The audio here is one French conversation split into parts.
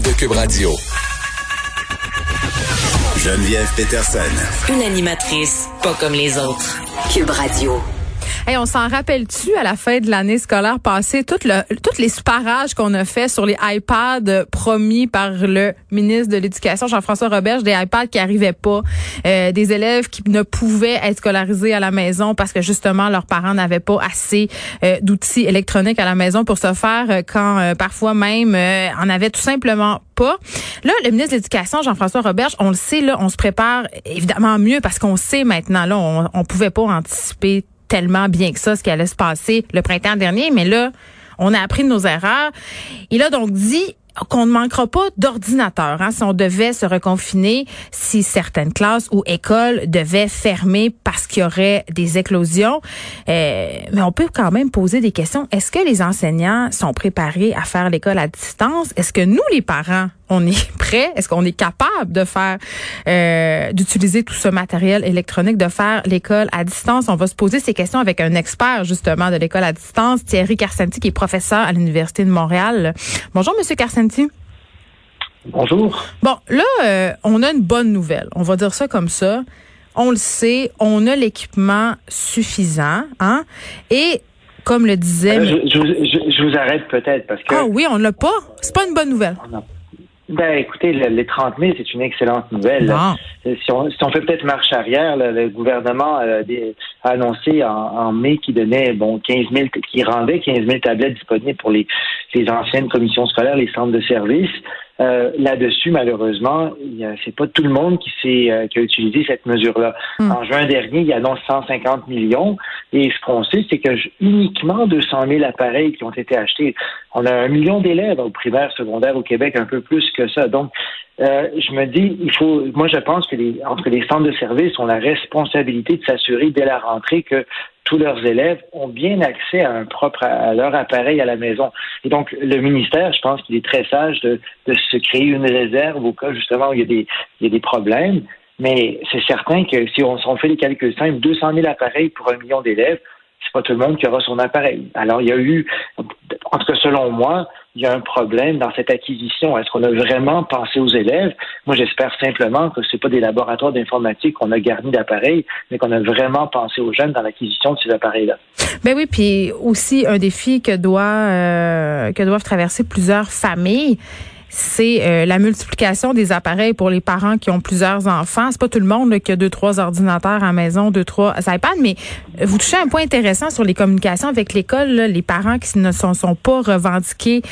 De Cube Radio. Geneviève Peterson. Une animatrice pas comme les autres. Cube Radio. Hey, on s'en rappelle-tu à la fin de l'année scolaire passée, tout le, tous les parages qu'on a fait sur les iPads promis par le ministre de l'Éducation, Jean-François Roberge, des iPads qui arrivaient pas, euh, des élèves qui ne pouvaient être scolarisés à la maison parce que justement leurs parents n'avaient pas assez euh, d'outils électroniques à la maison pour se faire euh, quand euh, parfois même euh, en avait tout simplement pas. Là, le ministre de l'Éducation, Jean-François Roberge, on le sait, là, on se prépare évidemment mieux parce qu'on sait maintenant, là, on, on pouvait pas anticiper tellement bien que ça ce qui allait se passer le printemps dernier, mais là, on a appris de nos erreurs. Il a donc dit qu'on ne manquera pas d'ordinateurs hein, si on devait se reconfiner, si certaines classes ou écoles devaient fermer parce qu'il y aurait des éclosions. Euh, mais on peut quand même poser des questions. Est-ce que les enseignants sont préparés à faire l'école à distance? Est-ce que nous, les parents, on est prêts? Est-ce qu'on est capable de faire, euh, d'utiliser tout ce matériel électronique, de faire l'école à distance? On va se poser ces questions avec un expert, justement, de l'école à distance, Thierry Carcenti, qui est professeur à l'Université de Montréal. Bonjour, Monsieur Carcenti. Bonjour. Bon, là, euh, on a une bonne nouvelle. On va dire ça comme ça. On le sait, on a l'équipement suffisant, hein? Et comme le disait. Euh, je, je, je, je vous arrête peut-être parce que. Ah oui, on l'a pas. C'est pas une bonne nouvelle. on a- Ben, écoutez, le- les 30 000, c'est une excellente nouvelle. Euh, Si on, si on fait peut-être marche arrière, le, le gouvernement a, des- a annoncé en, en mai qu'il donnait bon 15 000, qu'il rendait 15 000 tablettes disponibles pour les, les anciennes commissions scolaires, les centres de services. Euh, Là-dessus, malheureusement, il y a- c'est pas tout le monde qui, s'est, euh, qui a utilisé cette mesure-là. Hmm. En juin dernier, il annonce 150 millions. Et ce qu'on sait, c'est que uniquement 200 000 appareils qui ont été achetés. On a un million d'élèves au primaire, secondaire au Québec, un peu plus que ça. Donc, euh, je me dis, il faut. Moi, je pense que les, entre les centres de services ont la responsabilité de s'assurer dès la rentrée que tous leurs élèves ont bien accès à un propre à leur appareil à la maison. Et donc, le ministère, je pense qu'il est très sage de, de se créer une réserve au cas justement où il y a des, il y a des problèmes. Mais c'est certain que si on, on fait les calculs simples, 200 000 appareils pour un million d'élèves, c'est pas tout le monde qui aura son appareil. Alors, il y a eu, en tout cas selon moi, il y a un problème dans cette acquisition. Est-ce qu'on a vraiment pensé aux élèves? Moi, j'espère simplement que c'est pas des laboratoires d'informatique qu'on a garnis d'appareils, mais qu'on a vraiment pensé aux jeunes dans l'acquisition de ces appareils-là. Ben oui, puis aussi un défi que doit euh, que doivent traverser plusieurs familles. C'est euh, la multiplication des appareils pour les parents qui ont plusieurs enfants. C'est pas tout le monde là, qui a deux, trois ordinateurs à maison, deux, trois iPads, mais vous touchez un point intéressant sur les communications avec l'école. Les parents qui ne sont, sont pas revendiqués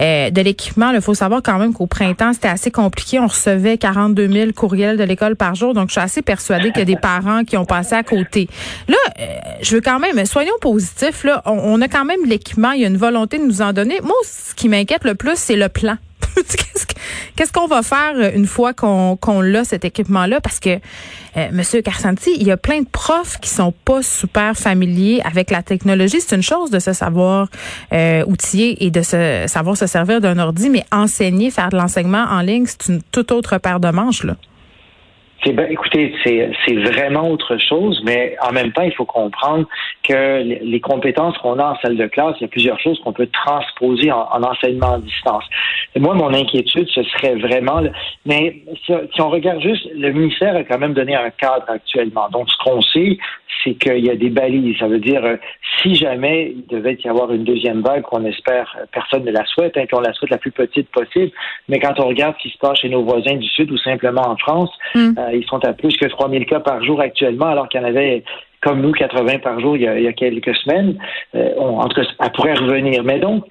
euh, de l'équipement. Il faut savoir quand même qu'au printemps, c'était assez compliqué. On recevait 42 000 courriels de l'école par jour. Donc, je suis assez persuadée qu'il y a des parents qui ont passé à côté. Là, euh, je veux quand même, soyons positifs. On a quand même l'équipement. Il y a une volonté de nous en donner. Moi, ce qui m'inquiète le plus, c'est le plan. Qu'est-ce que- Qu'est-ce qu'on va faire euh, une fois qu'on qu'on l'a, cet équipement-là? Parce que, euh, Monsieur Carsanti, il y a plein de profs qui sont pas super familiers avec la technologie. C'est une chose de se savoir euh, outiller et de se savoir se servir d'un ordi, mais enseigner, faire de l'enseignement en ligne, c'est une toute autre paire de manches, là. C'est ben, écoutez, c'est vraiment autre chose, mais en même temps, il faut comprendre que les, compétences qu'on a en salle de classe, il y a plusieurs choses qu'on peut transposer en enseignement à distance. Moi, mon inquiétude, ce serait vraiment, le- mais si, si on regarde juste, le ministère a quand même donné un cadre actuellement. Donc, ce qu'on sait, c'est qu'il y a des balises. Ça veut dire, euh, si jamais il devait y avoir une deuxième vague, qu'on espère, euh, personne ne la souhaite, hein, qu'on la souhaite la plus petite possible, mais quand on regarde ce qui se passe chez nos voisins du Sud ou simplement en France, Mm. euh, ils sont à plus que 3000 cas par jour actuellement, alors qu'il y en avait, comme nous, 80 par jour il y a, il y a quelques semaines. Euh, on- en tout cas, ça pourrait revenir. Mais donc,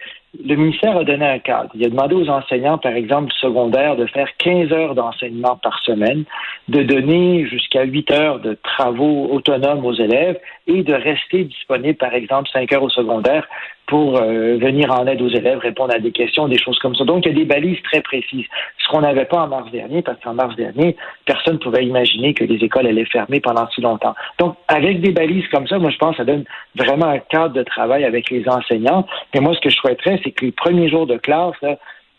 le ministère a donné un cadre. Il a demandé aux enseignants, par exemple, secondaires, de faire 15 heures d'enseignement par semaine, de donner jusqu'à 8 heures de travaux autonomes aux élèves et de rester disponible, par exemple, 5 heures au secondaire pour euh, venir en aide aux élèves, répondre à des questions, des choses comme ça. Donc, il y a des balises très précises. Ce qu'on n'avait pas en mars dernier, parce qu'en mars dernier, personne ne pouvait imaginer que les écoles allaient fermer pendant si longtemps. Donc, avec des balises comme ça, moi, je pense que ça donne vraiment un cadre de travail avec les enseignants. Mais moi, ce que je souhaiterais, c'est que les premiers jours de classe,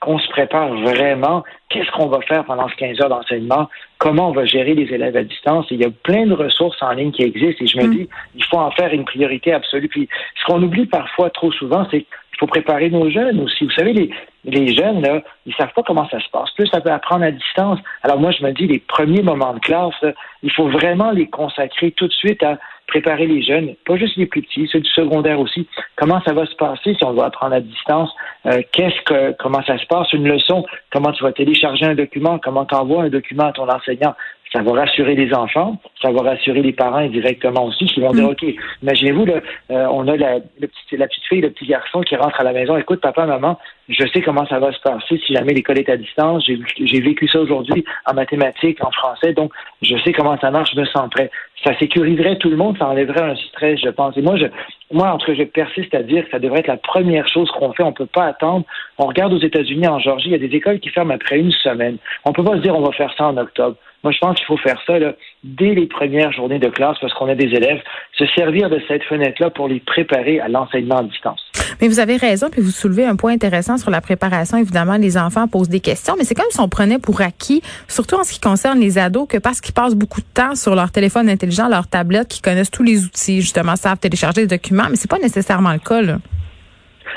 qu'on se prépare vraiment. Qu'est-ce qu'on va faire pendant ces 15 heures d'enseignement? Comment on va gérer les élèves à distance? il y a plein de ressources en ligne qui existent et je me mm. dis, il faut en faire une priorité absolue. Puis, ce qu'on oublie parfois trop souvent, c'est qu'il faut préparer nos jeunes aussi. Vous savez, les, les jeunes, là, ils savent pas comment ça se passe. Plus ça peut apprendre à distance. Alors moi, je me dis, les premiers moments de classe, il faut vraiment les consacrer tout de suite à préparer les jeunes, pas juste les plus petits, ceux du secondaire aussi. Comment ça va se passer si on va apprendre à distance? Euh, qu'est-ce que, comment ça se passe? Une leçon, comment tu vas télécharger un document, comment tu envoies un document à ton enseignant? Ça va rassurer les enfants, ça va rassurer les parents indirectement aussi, qui vont dire, mm. OK, imaginez-vous, là, euh, on a la, le petit, la petite fille, le petit garçon qui rentre à la maison, écoute, papa, maman, je sais comment ça va se passer si jamais l'école est à distance, j'ai vécu ça aujourd'hui en mathématiques, en français, donc je sais comment ça marche, je me sens prêt. Ça sécuriserait tout le monde, ça enlèverait un stress, je pense. Et moi, je, moi, en je persiste à dire que ça devrait être la première chose qu'on fait. On ne peut pas attendre. On regarde aux États-Unis, en Georgie, il y a des écoles qui ferment après une semaine. On ne peut pas se dire on va faire ça en octobre. Moi, je pense qu'il faut faire ça dès les premières journées de classe parce qu'on a des élèves, se servir de cette fenêtre-là pour les préparer à l'enseignement à distance. Mais vous avez raison, puis vous soulevez un point intéressant sur la préparation. Évidemment, les enfants posent des questions, mais c'est comme si on prenait pour acquis, surtout en ce qui concerne les ados, que parce qu'ils passent beaucoup de temps sur leur téléphone intelligent, leur tablette, qu'ils connaissent tous les outils, justement, savent télécharger des documents, mais c'est pas nécessairement le cas. Là.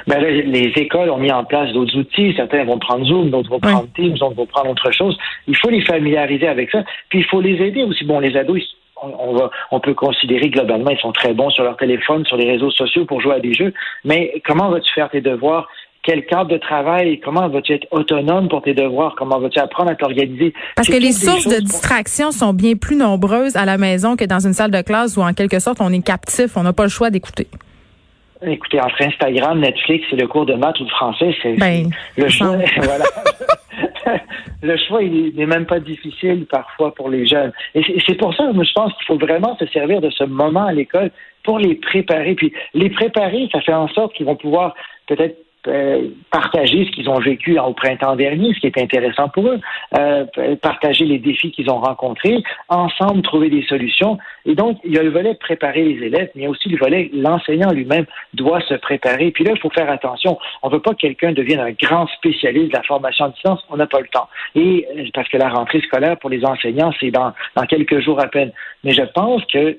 Ben, les écoles ont mis en place d'autres outils. Certains vont prendre Zoom, d'autres vont prendre Teams, d'autres vont prendre autre chose. Il faut les familiariser avec ça. Puis il faut les aider aussi. Bon, les ados, on, va, on peut considérer globalement, ils sont très bons sur leur téléphone, sur les réseaux sociaux pour jouer à des jeux. Mais comment vas-tu faire tes devoirs? quel cadre de travail, comment vas-tu être autonome pour tes devoirs, comment vas-tu apprendre à t'organiser? Parce que les sources de distraction sont bien plus nombreuses à la maison que dans une salle de classe où en quelque sorte on est captif, on n'a pas le choix d'écouter. Écoutez, entre Instagram, Netflix et le cours de maths ou de français, c'est ben, le choix. voilà. le choix, il n'est même pas difficile parfois pour les jeunes. Et c'est pour ça, moi, je pense qu'il faut vraiment se servir de ce moment à l'école pour les préparer. Puis les préparer, ça fait en sorte qu'ils vont pouvoir peut-être euh, partager ce qu'ils ont vécu au printemps dernier, ce qui est intéressant pour eux, euh, partager les défis qu'ils ont rencontrés, ensemble trouver des solutions. Et donc, il y a le volet préparer les élèves, mais il y a aussi le volet l'enseignant lui-même doit se préparer. Puis là, il faut faire attention. On ne veut pas que quelqu'un devienne un grand spécialiste de la formation à distance. On n'a pas le temps. Et euh, parce que la rentrée scolaire pour les enseignants, c'est dans, dans quelques jours à peine. Mais je pense que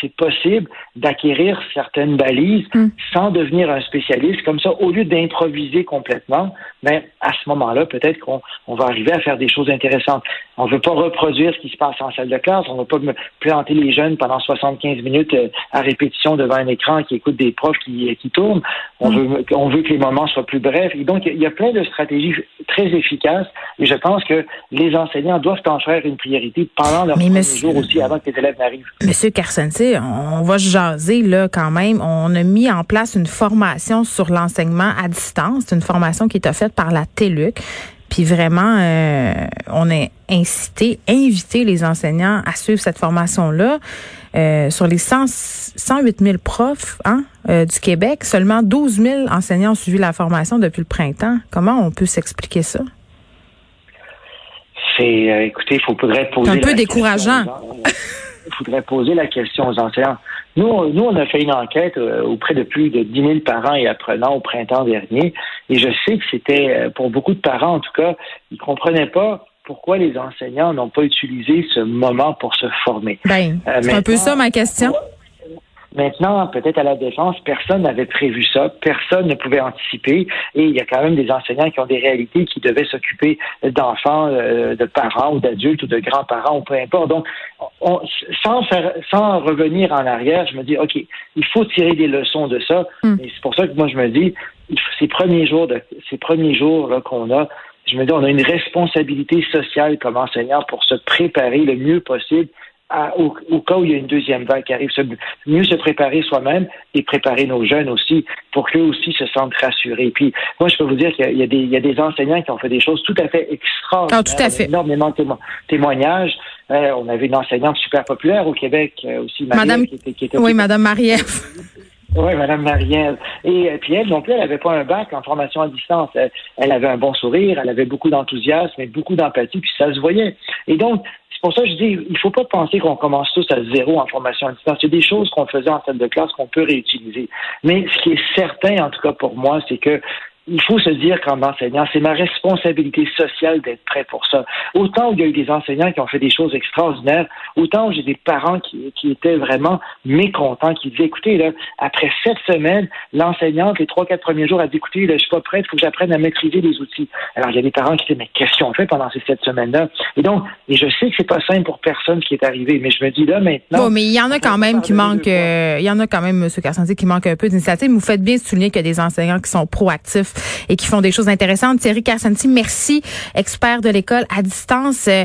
c'est possible d'acquérir certaines balises hmm. sans devenir un spécialiste. Comme ça, au lieu d'improviser complètement, mais ben, à ce moment-là, peut-être qu'on va arriver à faire des choses intéressantes. On ne veut pas reproduire ce qui se passe en salle de classe. On ne veut pas planter les jeunes pendant 75 minutes euh, à répétition devant un écran qui écoute des profs qui, qui tournent. On, hmm. veut, on veut que les moments soient plus brefs. Et donc, il y a plein de stratégies très efficaces. Et je pense que les enseignants doivent en faire une priorité pendant leur premier jour aussi, avant que les élèves n'arrivent. Monsieur Carson, on va jaser là quand même. On a mis en place une formation sur l'enseignement à distance. C'est une formation qui est offerte par la TELUC. Puis vraiment, euh, on a incité, invité les enseignants à suivre cette formation-là. Euh, sur les 108 000 profs hein, euh, du Québec, seulement 12 000 enseignants ont suivi la formation depuis le printemps. Comment on peut s'expliquer ça? C'est, écoutez, il faudrait poser. C'est un peu décourageant. il faudrait poser la question aux enseignants. Nous, nous, on a fait une enquête euh, auprès de plus de 10 000 parents et apprenants au printemps dernier, et je sais que c'était, euh, pour beaucoup de parents en tout cas, ils ne comprenaient pas pourquoi les enseignants n'ont pas utilisé ce moment pour se former. Ben, euh, c'est un peu ça ma question. Maintenant, peut-être à la défense, personne n'avait prévu ça, personne ne pouvait anticiper, et il y a quand même des enseignants qui ont des réalités qui devaient s'occuper d'enfants, euh, de parents ou d'adultes ou de grands-parents ou peu importe. Donc, sans faire, sans revenir en arrière, je me dis, ok, il faut tirer des leçons de ça. Hmm. Et c'est pour ça que moi je me dis, ces premiers jours de, ces premiers jours qu'on a, je me dis, on a une responsabilité sociale comme enseignant pour se préparer le mieux possible au, cas où il y a une deuxième vague qui arrive. Mieux se préparer soi-même et préparer nos jeunes aussi pour qu'eux aussi se sentent rassurés. Puis moi, je peux vous dire qu'il y, y, a des enseignants qui ont fait des choses tout à fait extraordinaires. Ah, tout à fait. Énormément de témoignages. Euh, on avait une enseignante super populaire au Québec euh, aussi, Madame, qui était, qui était Oui, Madame Marie-Ève. Oui, Madame Marielle. Et puis elle, non plus, elle n'avait pas un bac en formation à distance. Elle, avait un bon sourire, elle avait beaucoup d'enthousiasme et beaucoup d'empathie, puis ça se voyait. Et donc, c'est pour ça que je dis, il ne faut pas penser qu'on commence tous à zéro en formation à distance. Il y a des choses qu'on faisait en salle de classe qu'on peut réutiliser. Mais ce qui est certain, en tout cas pour moi, c'est que il faut se dire qu'en enseignant, c'est ma responsabilité sociale d'être prêt pour ça. Autant où il y a eu des enseignants qui ont fait des choses extraordinaires, autant j'ai des parents qui, qui, étaient vraiment mécontents, qui disaient, écoutez, là, après sept semaines, l'enseignante, les trois, quatre premiers jours, a dit, écoutez, là, je suis pas prête, il faut que j'apprenne à maîtriser les outils. Alors, il y a des parents qui disaient, mais qu'est-ce qu'ils ont fait pendant ces sept semaines-là? Et donc, et je sais que c'est pas simple pour personne qui est arrivé, mais je me dis là, maintenant. Bon, mais il y en a quand même qui manquent, euh, il y en a quand même, M. Carsanti, qui manque un peu d'initiative. Vous faites bien souligner qu'il y a des enseignants qui sont proactifs et qui font des choses intéressantes. Thierry Carsanti, merci, expert de l'école à distance. Euh,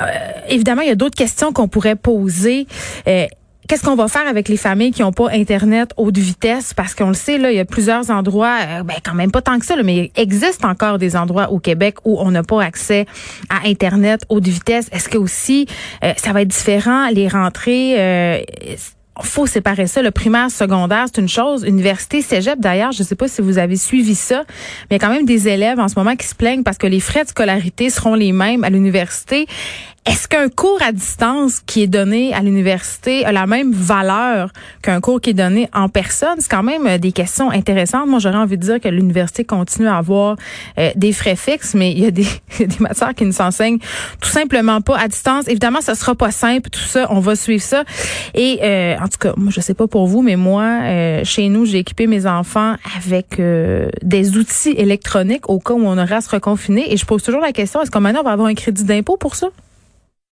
euh, évidemment, il y a d'autres questions qu'on pourrait poser. Euh, qu'est-ce qu'on va faire avec les familles qui n'ont pas Internet haute vitesse? Parce qu'on le sait, là, il y a plusieurs endroits, ben, quand même pas tant que ça, mais il existe encore des endroits au Québec où on n'a pas accès à Internet haute vitesse. Est-ce que aussi, ça va être différent, les rentrées? Faut séparer ça. Le primaire, secondaire, c'est une chose. Université, cégep, d'ailleurs, je ne sais pas si vous avez suivi ça, mais il y a quand même des élèves en ce moment qui se plaignent parce que les frais de scolarité seront les mêmes à l'université. Est-ce qu'un cours à distance qui est donné à l'université a la même valeur qu'un cours qui est donné en personne? C'est quand même euh, des questions intéressantes. Moi, j'aurais envie de dire que l'université continue à avoir euh, des frais fixes, mais il y a des, des matières qui ne s'enseignent tout simplement pas à distance. Évidemment, ça sera pas simple, tout ça. On va suivre ça. Et euh, en tout cas, moi, je sais pas pour vous, mais moi, chez nous, j'ai équipé mes enfants avec des outils électroniques au cas où on aura à se reconfiner. Et je pose toujours la question, est-ce qu'on maintenant on va avoir un crédit d'impôt pour ça?